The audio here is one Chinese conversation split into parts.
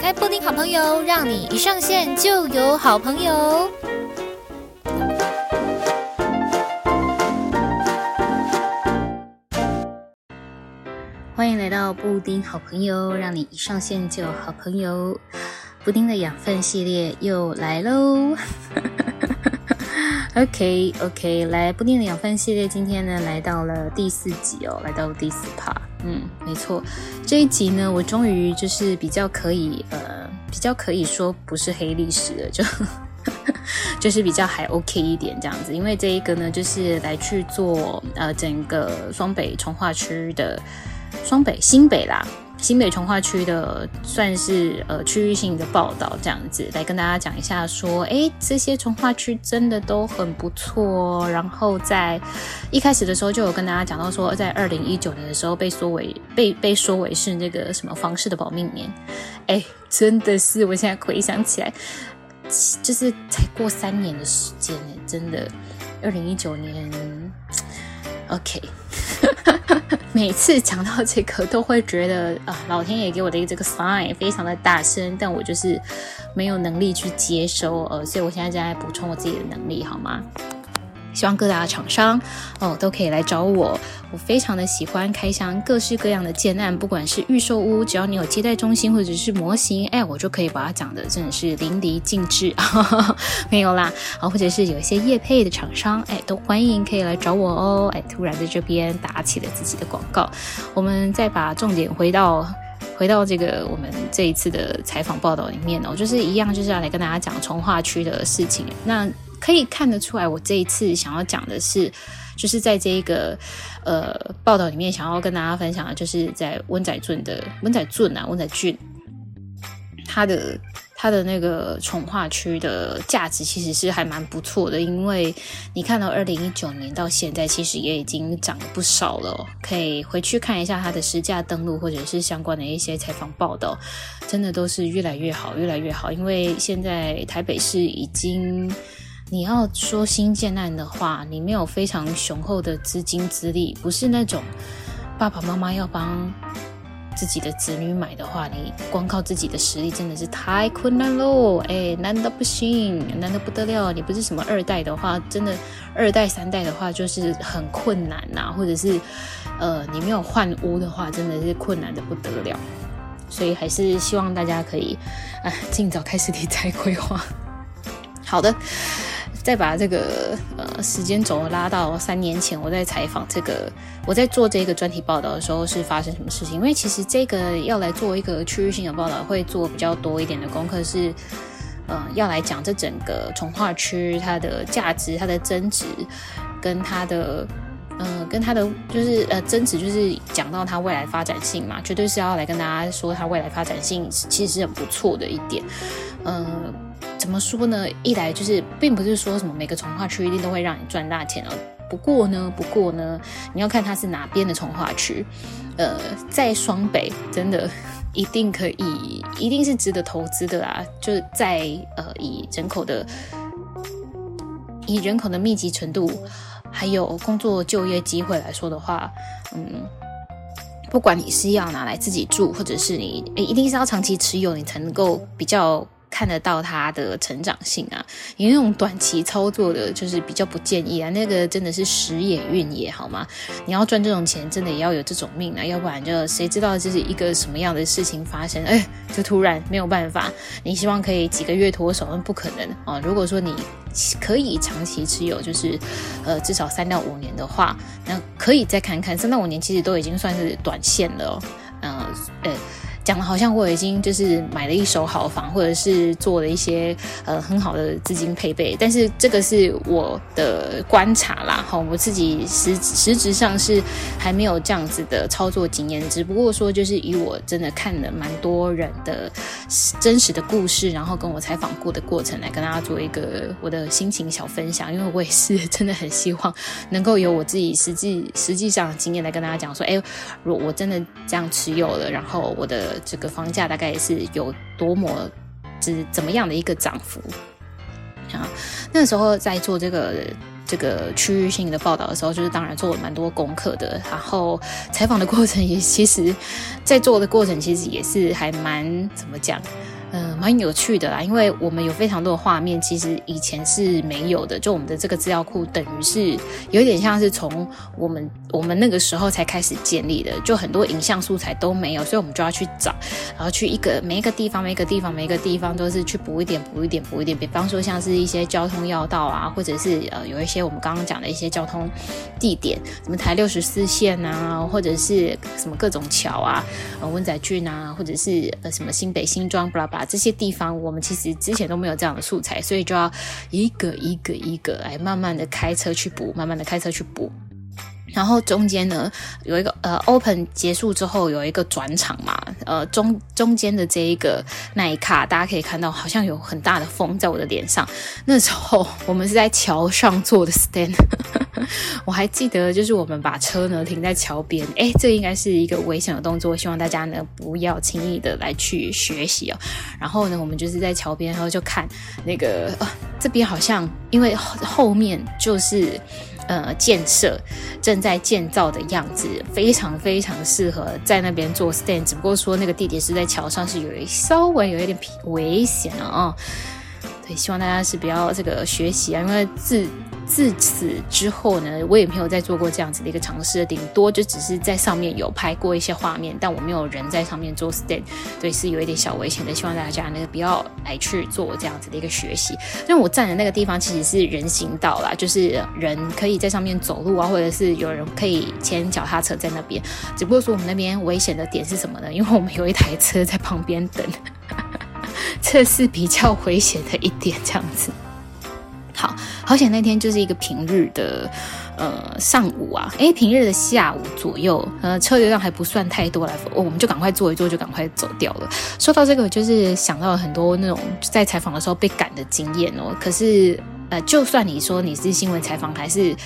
开布丁好朋友，让你一上线就有好朋友。欢迎来到布丁好朋友，让你一上线就有好朋友。布丁的养分系列又来喽。OK OK，来不念的养分系列，今天呢来到了第四集哦，来到了第四趴。嗯，没错，这一集呢，我终于就是比较可以呃，比较可以说不是黑历史了，就 就是比较还 OK 一点这样子。因为这一个呢，就是来去做呃整个双北重化区的。双北、新北啦，新北重划区的算是呃区域性的报道，这样子来跟大家讲一下，说，哎，这些重划区真的都很不错哦。然后在一开始的时候就有跟大家讲到说，在二零一九年的时候被说为被被说为是那个什么房市的保命年，哎，真的是，我现在回想起来，就是才过三年的时间哎，真的，二零一九年，OK。每次讲到这个，都会觉得啊，老天爷给我的这个 sign 非常的大声，但我就是没有能力去接收，呃，所以我现在正在补充我自己的能力，好吗？希望各大厂商哦都可以来找我，我非常的喜欢开箱各式各样的建案，不管是预售屋，只要你有接待中心或者是模型，哎，我就可以把它讲的真的是淋漓尽致，没有啦，啊，或者是有一些业配的厂商，哎，都欢迎可以来找我哦，哎，突然在这边打起了自己的广告，我们再把重点回到回到这个我们这一次的采访报道里面哦，就是一样就是要来跟大家讲重划区的事情，那。可以看得出来，我这一次想要讲的是，就是在这一个呃报道里面，想要跟大家分享的，就是在温仔俊的温仔俊啊，温仔圳，它的它的那个重划区的价值其实是还蛮不错的，因为你看到二零一九年到现在，其实也已经涨了不少了，可以回去看一下它的实价登录或者是相关的一些采访报道，真的都是越来越好，越来越好，因为现在台北市已经。你要说新建案的话，你没有非常雄厚的资金资力，不是那种爸爸妈妈要帮自己的子女买的话，你光靠自己的实力真的是太困难喽！哎，难到不行，难到不得了。你不是什么二代的话，真的二代三代的话就是很困难呐、或者是呃，你没有换屋的话，真的是困难的不得了。所以还是希望大家可以啊，尽早开始理财规划。好的。再把这个呃时间轴拉到三年前，我在采访这个，我在做这个专题报道的时候是发生什么事情？因为其实这个要来做一个区域性的报道，会做比较多一点的功课，是呃要来讲这整个从化区它的价值、它的增值，跟它的呃跟它的就是呃增值，就是讲到它未来发展性嘛，绝对是要来跟大家说它未来发展性其实是很不错的一点，呃。怎么说呢？一来就是，并不是说什么每个从化区一定都会让你赚大钱哦。不过呢，不过呢，你要看它是哪边的从化区。呃，在双北，真的一定可以，一定是值得投资的啦。就在呃，以人口的，以人口的密集程度，还有工作就业机会来说的话，嗯，不管你是要拿来自己住，或者是你，一定是要长期持有，你才能够比较。看得到它的成长性啊，你那种短期操作的，就是比较不建议啊。那个真的是时也运也，好吗？你要赚这种钱，真的也要有这种命啊，要不然就谁知道这是一个什么样的事情发生？哎，就突然没有办法。你希望可以几个月脱手，那不可能啊。如果说你可以长期持有，就是呃至少三到五年的话，那可以再看看。三到五年其实都已经算是短线了哦。嗯，呃。讲的好像我已经就是买了一手好房，或者是做了一些呃很好的资金配备，但是这个是我的观察啦，哈，我自己实实质上是还没有这样子的操作经验，只不过说就是以我真的看了蛮多人的真实的故事，然后跟我采访过的过程来跟大家做一个我的心情小分享，因为我也是真的很希望能够有我自己实际实际上的经验来跟大家讲说，哎，如我真的这样持有了，然后我的。这个房价大概是有多么，是怎么样的一个涨幅啊？那时候在做这个这个区域性的报道的时候，就是当然做了蛮多功课的。然后采访的过程也其实，在做的过程其实也是还蛮怎么讲？嗯，蛮有趣的啦，因为我们有非常多的画面，其实以前是没有的。就我们的这个资料库，等于是有点像是从我们我们那个时候才开始建立的，就很多影像素材都没有，所以我们就要去找，然后去一个每一个地方，每一个地方，每一个地方都是去补一点，补一点，补一点。比方说像是一些交通要道啊，或者是呃有一些我们刚刚讲的一些交通地点，什么台六十四线啊，或者是什么各种桥啊，呃温仔郡啊，或者是呃什么新北新庄，布拉巴。这些地方我们其实之前都没有这样的素材，所以就要一个一个一个来慢慢的开车去补，慢慢的开车去补。然后中间呢有一个呃 open 结束之后有一个转场嘛，呃中中间的这一个那一卡，大家可以看到好像有很大的风在我的脸上。那时候我们是在桥上做的 stand。我还记得，就是我们把车呢停在桥边，诶，这应该是一个危险的动作，希望大家呢不要轻易的来去学习哦。然后呢，我们就是在桥边，然后就看那个，呃，这边好像因为后面就是呃建设正在建造的样子，非常非常适合在那边做 stand。只不过说那个地点是在桥上，是有一稍微有一点危险了啊。也，希望大家是不要这个学习啊，因为自自此之后呢，我也没有再做过这样子的一个尝试，顶多就只是在上面有拍过一些画面，但我没有人在上面做 stand，对，是有一点小危险的。希望大家那个不要来去做这样子的一个学习。那我站的那个地方其实是人行道啦，就是人可以在上面走路啊，或者是有人可以牵脚踏车在那边。只不过说我们那边危险的点是什么呢？因为我们有一台车在旁边等，这是比较危险的一点，这样子。好，好险那天就是一个平日的，呃，上午啊，诶，平日的下午左右，呃，车流量还不算太多来，我们就赶快坐一坐，就赶快走掉了。说到这个，就是想到了很多那种在采访的时候被赶的经验哦。可是，呃，就算你说你是新闻采访，还是。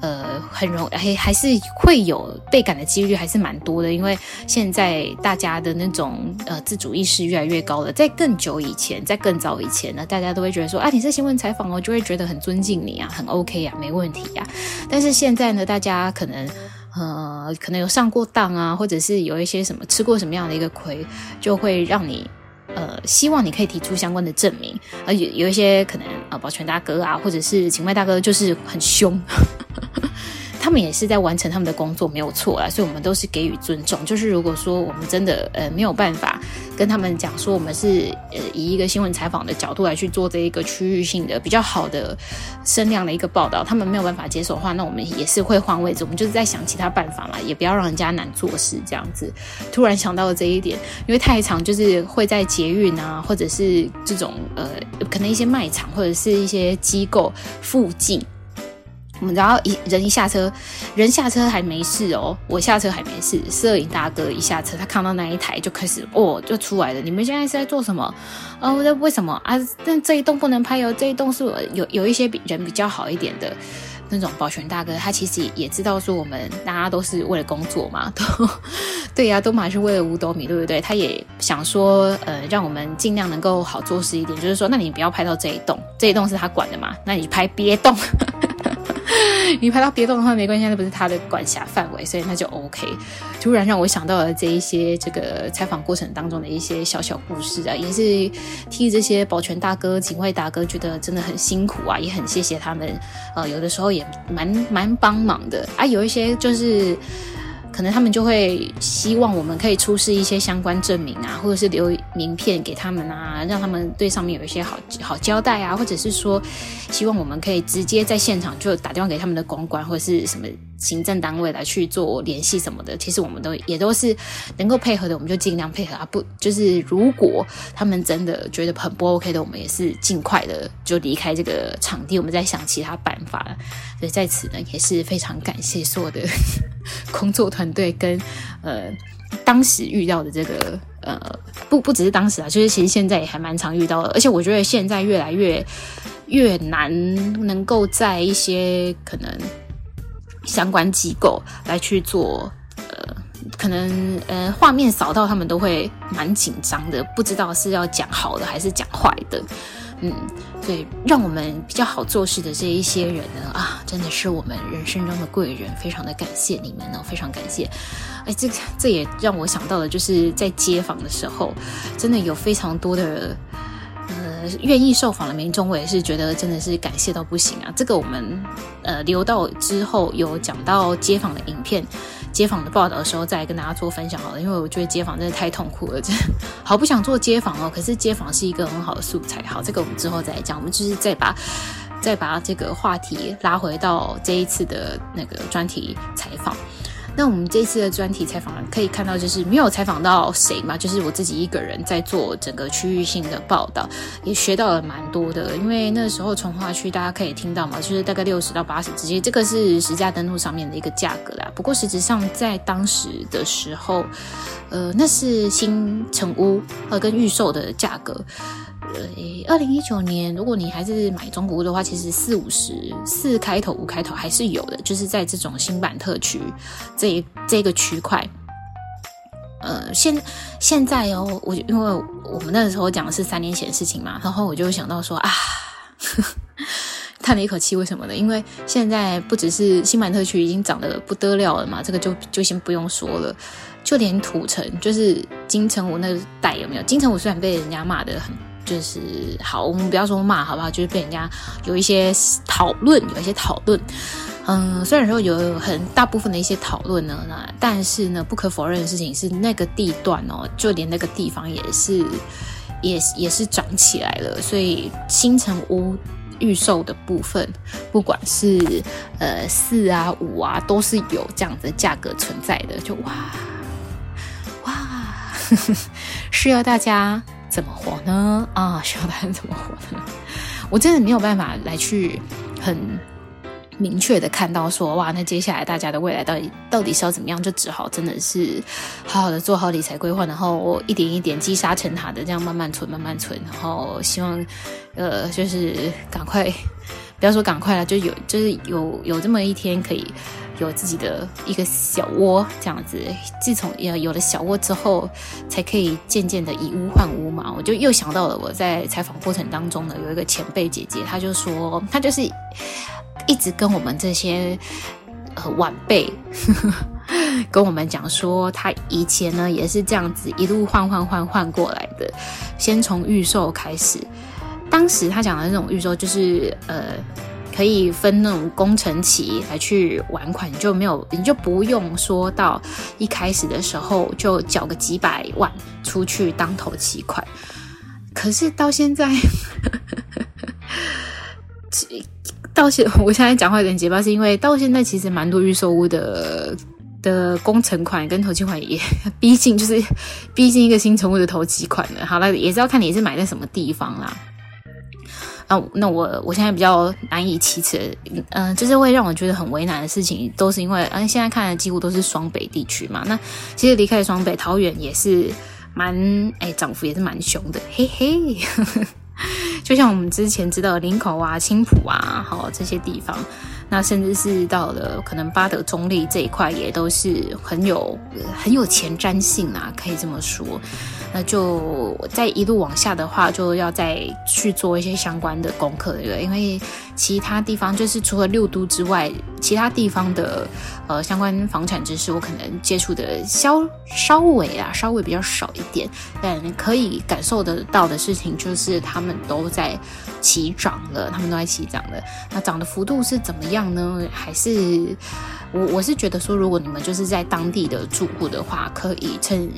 呃，很容还还是会有被赶的几率，还是蛮多的。因为现在大家的那种呃自主意识越来越高了。在更久以前，在更早以前呢，大家都会觉得说啊，你是新闻采访哦，就会觉得很尊敬你啊，很 OK 啊，没问题呀、啊。但是现在呢，大家可能呃可能有上过当啊，或者是有一些什么吃过什么样的一个亏，就会让你呃希望你可以提出相关的证明。而有有一些可能呃保全大哥啊，或者是警卫大哥，就是很凶。他们也是在完成他们的工作，没有错啊，所以我们都是给予尊重。就是如果说我们真的呃没有办法跟他们讲说我们是呃以一个新闻采访的角度来去做这一个区域性的比较好的声量的一个报道，他们没有办法接受的话，那我们也是会换位置，我们就是在想其他办法嘛，也不要让人家难做事这样子。突然想到了这一点，因为太长就是会在捷运啊，或者是这种呃可能一些卖场或者是一些机构附近。我们然后一人一下车，人下车还没事哦，我下车还没事。摄影大哥一下车，他看到那一台就开始哦，就出来了。你们现在是在做什么？哦，那为什么啊？但这一栋不能拍哦，这一栋是有有一些比人比较好一点的那种保全大哥，他其实也知道说我们大家都是为了工作嘛，都对呀、都嘛是为了五斗米，对不对？他也想说，呃，让我们尽量能够好做事一点，就是说，那你不要拍到这一栋，这一栋是他管的嘛，那你拍别栋。你拍到别动的话没关系，那不是他的管辖范围，所以那就 OK。突然让我想到了这一些这个采访过程当中的一些小小故事啊，也是替这些保全大哥、警卫大哥觉得真的很辛苦啊，也很谢谢他们。呃，有的时候也蛮蛮帮忙的啊，有一些就是。可能他们就会希望我们可以出示一些相关证明啊，或者是留名片给他们啊，让他们对上面有一些好好交代啊，或者是说希望我们可以直接在现场就打电话给他们的公关或者是什么行政单位来去做联系什么的。其实我们都也都是能够配合的，我们就尽量配合啊。不，就是如果他们真的觉得很不 OK 的，我们也是尽快的就离开这个场地，我们再想其他办法。所以在此呢，也是非常感谢所有的 工作团。队，跟呃当时遇到的这个呃不不只是当时啊，就是其实现在也还蛮常遇到的，而且我觉得现在越来越越难能够在一些可能相关机构来去做呃，可能呃画面扫到他们都会蛮紧张的，不知道是要讲好的还是讲坏的。嗯，所以让我们比较好做事的这一些人呢，啊，真的是我们人生中的贵人，非常的感谢你们哦，非常感谢。哎，这这也让我想到了，就是在街访的时候，真的有非常多的。愿意受访的民众，我也是觉得真的是感谢到不行啊！这个我们呃留到之后有讲到街访的影片、街访的报道的时候，再跟大家做分享好了。因为我觉得街访真的太痛苦了，真的好不想做街访哦。可是街访是一个很好的素材，好，这个我们之后再讲。我们就是再把再把这个话题拉回到这一次的那个专题采访。那我们这次的专题采访可以看到，就是没有采访到谁嘛，就是我自己一个人在做整个区域性的报道，也学到了蛮多的。因为那时候从化区大家可以听到嘛，就是大概六十到八十之间，这个是实价登录上面的一个价格啦。不过实质上在当时的时候，呃，那是新成屋呃跟预售的价格。呃，二零一九年，如果你还是买中古屋的话，其实四五十四开头五开头还是有的，就是在这种新版特区这一这个区块。呃，现现在哦，我因为我们那个时候讲的是三年前的事情嘛，然后我就想到说啊，叹了一口气，为什么呢？因为现在不只是新版特区已经涨得不得了了嘛，这个就就先不用说了，就连土城，就是金城武那个代有没有？金城武虽然被人家骂得很。就是好，我们不要说骂，好不好？就是被人家有一些讨论，有一些讨论。嗯，虽然说有很大部分的一些讨论呢，那但是呢，不可否认的事情是，那个地段哦，就连那个地方也是，也也是涨起来了。所以新城屋预售的部分，不管是呃四啊五啊，都是有这样的价格存在的。就哇哇，呵呵需要大家。怎么活呢？啊，需要大家怎么活呢？我真的没有办法来去很明确的看到说，哇，那接下来大家的未来到底到底是要怎么样？就只好真的是好好的做好理财规划，然后我一点一点积沙成塔的这样慢慢存，慢慢存，然后希望呃，就是赶快，不要说赶快了，就有就是有有这么一天可以。有自己的一个小窝，这样子。自从有有了小窝之后，才可以渐渐的以屋换屋嘛。我就又想到了我在采访过程当中呢，有一个前辈姐姐，她就说，她就是一直跟我们这些呃晚辈 跟我们讲说，她以前呢也是这样子一路换换换换过来的，先从预售开始。当时她讲的那种预售就是呃。可以分那种工程期来去还款，你就没有，你就不用说到一开始的时候就缴个几百万出去当头期款。可是到现在，到现我现在讲话有点结巴，是因为到现在其实蛮多预售屋的的工程款跟头期款也逼近，就是逼近一个新成屋的头期款的。好了，也是要看你是买在什么地方啦。啊，那我我现在比较难以启齿，嗯、呃，就是会让我觉得很为难的事情，都是因为，嗯、呃，现在看的几乎都是双北地区嘛。那其实离开双北，桃园也是蛮，哎，涨幅也是蛮凶的，嘿嘿。就像我们之前知道林口啊、青埔啊，好这些地方，那甚至是到了可能八德中坜这一块，也都是很有很有前瞻性啊，可以这么说。那就再一路往下的话，就要再去做一些相关的功课，对不对？因为其他地方就是除了六都之外，其他地方的呃相关房产知识，我可能接触的稍稍微啊，稍微比较少一点。但可以感受得到的事情，就是他们都在起涨了，他们都在起涨了。那涨的幅度是怎么样呢？还是我我是觉得说，如果你们就是在当地的住户的话，可以趁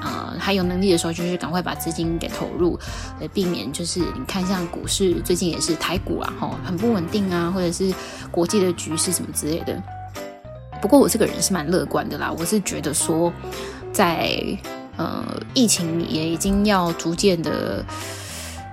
呃还有能力的时候，就是赶快把资金给投入，呃，避免就是你看像股市最近也是台股啊，吼很不稳定啊，或者是国际的局势什么之类的。不过我这个人是蛮乐观的啦，我是觉得说在呃疫情也已经要逐渐的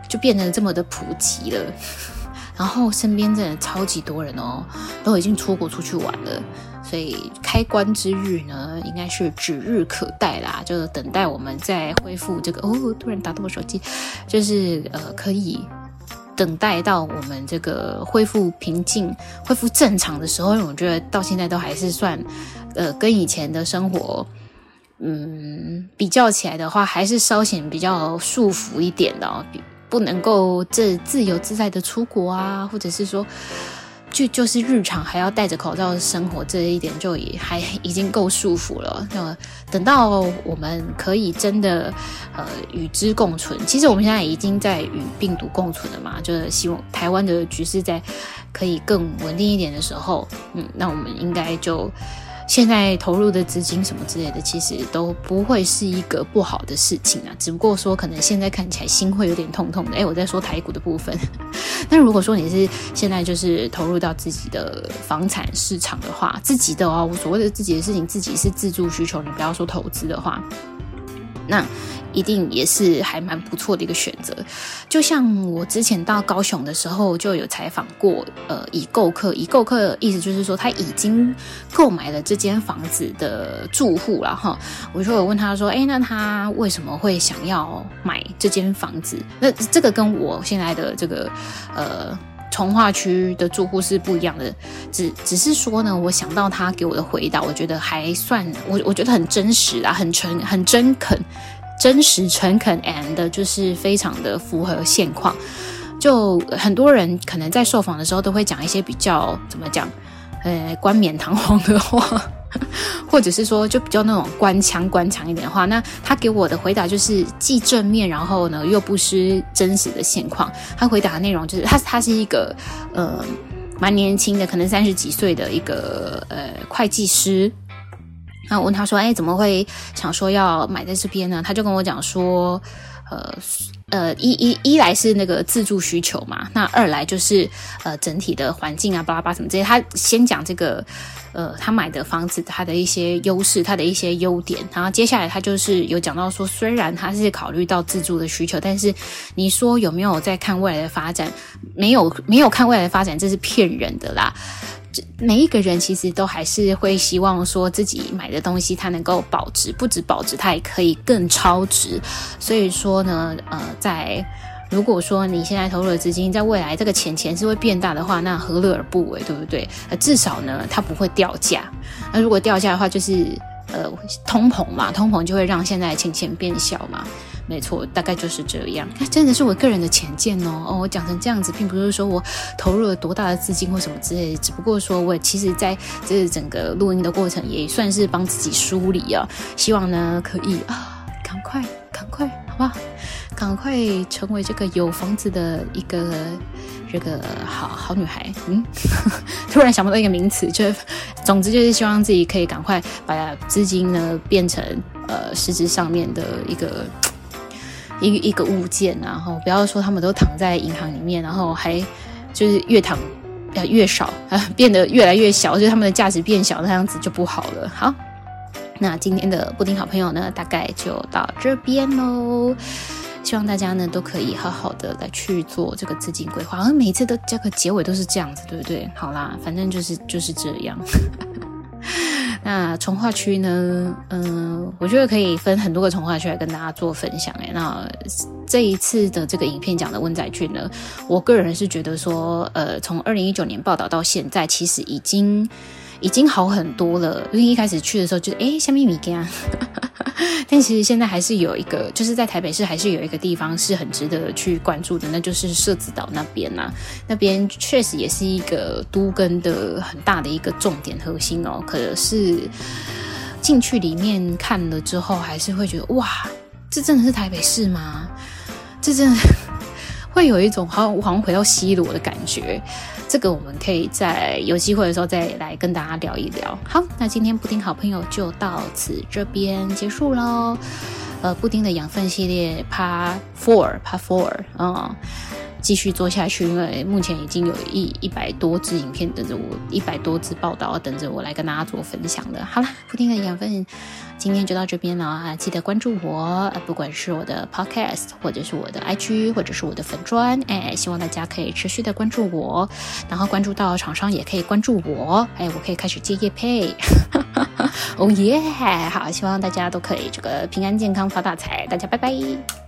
就变得这么的普及了。然后身边真的超级多人哦，都已经出国出去玩了，所以开关之日呢，应该是指日可待啦，就等待我们再恢复这个哦，突然打到我手机，就是呃，可以等待到我们这个恢复平静、恢复正常的时候，因为我觉得到现在都还是算呃，跟以前的生活嗯比较起来的话，还是稍显比较束缚一点的哦。不能够这自由自在的出国啊，或者是说。就就是日常还要戴着口罩生活，这一点就也还已经够束缚了。那等到我们可以真的呃与之共存，其实我们现在已经在与病毒共存了嘛。就是希望台湾的局势在可以更稳定一点的时候，嗯，那我们应该就。现在投入的资金什么之类的，其实都不会是一个不好的事情啊。只不过说，可能现在看起来心会有点痛痛的。诶，我在说台股的部分。那如果说你是现在就是投入到自己的房产市场的话，自己的哦，所谓的自己的事情，自己是自住需求，你不要说投资的话，那。一定也是还蛮不错的一个选择，就像我之前到高雄的时候就有采访过，呃，已购客，已购客意思就是说他已经购买了这间房子的住户了哈。我就有问他说，哎，那他为什么会想要买这间房子？那这个跟我现在的这个呃从化区的住户是不一样的，只只是说呢，我想到他给我的回答，我觉得还算我我觉得很真实啊，很诚很真恳。真实、诚恳，and 就是非常的符合现况。就很多人可能在受访的时候都会讲一些比较怎么讲，呃，冠冕堂皇的话，或者是说就比较那种官腔、官腔一点的话。那他给我的回答就是既正面，然后呢又不失真实的现况。他回答的内容就是他他是一个呃蛮年轻的，可能三十几岁的一个呃会计师。那我问他说：“哎，怎么会想说要买在这边呢？”他就跟我讲说：“呃呃，一一一来是那个自住需求嘛，那二来就是呃整体的环境啊，巴拉巴什么这些。他先讲这个呃他买的房子它的一些优势，它的一些优点。然后接下来他就是有讲到说，虽然他是考虑到自住的需求，但是你说有没有在看未来的发展？没有，没有看未来的发展，这是骗人的啦。”每一个人其实都还是会希望说自己买的东西它能够保值，不止保值，它也可以更超值。所以说呢，呃，在如果说你现在投入的资金在未来这个钱钱是会变大的话，那何乐而不为，对不对？呃，至少呢，它不会掉价。那如果掉价的话，就是呃通膨嘛，通膨就会让现在钱钱变小嘛。没错，大概就是这样。真的是我个人的浅见哦。哦，我讲成这样子，并不是说我投入了多大的资金或什么之类，只不过说我其实在这整个录音的过程，也算是帮自己梳理啊。希望呢，可以啊，赶快，赶快，好不好？赶快成为这个有房子的一个这个好好女孩。嗯，突然想不到一个名词，就总之就是希望自己可以赶快把资金呢变成呃实质上面的一个。一一个物件，然后不要说他们都躺在银行里面，然后还就是越躺呃越少啊，变得越来越小，就是他们的价值变小，那样子就不好了。好，那今天的布丁好朋友呢，大概就到这边喽。希望大家呢都可以好好的来去做这个资金规划，而每次都这个结尾都是这样子，对不对？好啦，反正就是就是这样。那从化区呢？嗯，我觉得可以分很多个从化区来跟大家做分享。诶，那这一次的这个影片讲的温仔郡呢，我个人是觉得说，呃，从二零一九年报道到现在，其实已经。已经好很多了，因为一开始去的时候就诶，虾米物件啊，但其实现在还是有一个，就是在台北市还是有一个地方是很值得去关注的，那就是社子岛那边呐、那边确实也是一个都更的很大的一个重点核心哦。可是进去里面看了之后，还是会觉得哇，这真的是台北市吗？这真的 会有一种好像好像回到西罗的感觉。这个我们可以在有机会的时候再来跟大家聊一聊。好，那今天布丁好朋友就到此这边结束喽。呃，布丁的养分系列 Part Four Part Four 嗯，继续做下去，因为目前已经有一一百多支影片等着我，一百多支报道等着我来跟大家做分享的。好了，布丁的养分。今天就到这边了啊！记得关注我，不管是我的 Podcast，或者是我的 IG，或者是我的粉专，哎，希望大家可以持续的关注我，然后关注到厂商也可以关注我，哎，我可以开始接业配，哦耶！好，希望大家都可以这个平安健康发大财，大家拜拜。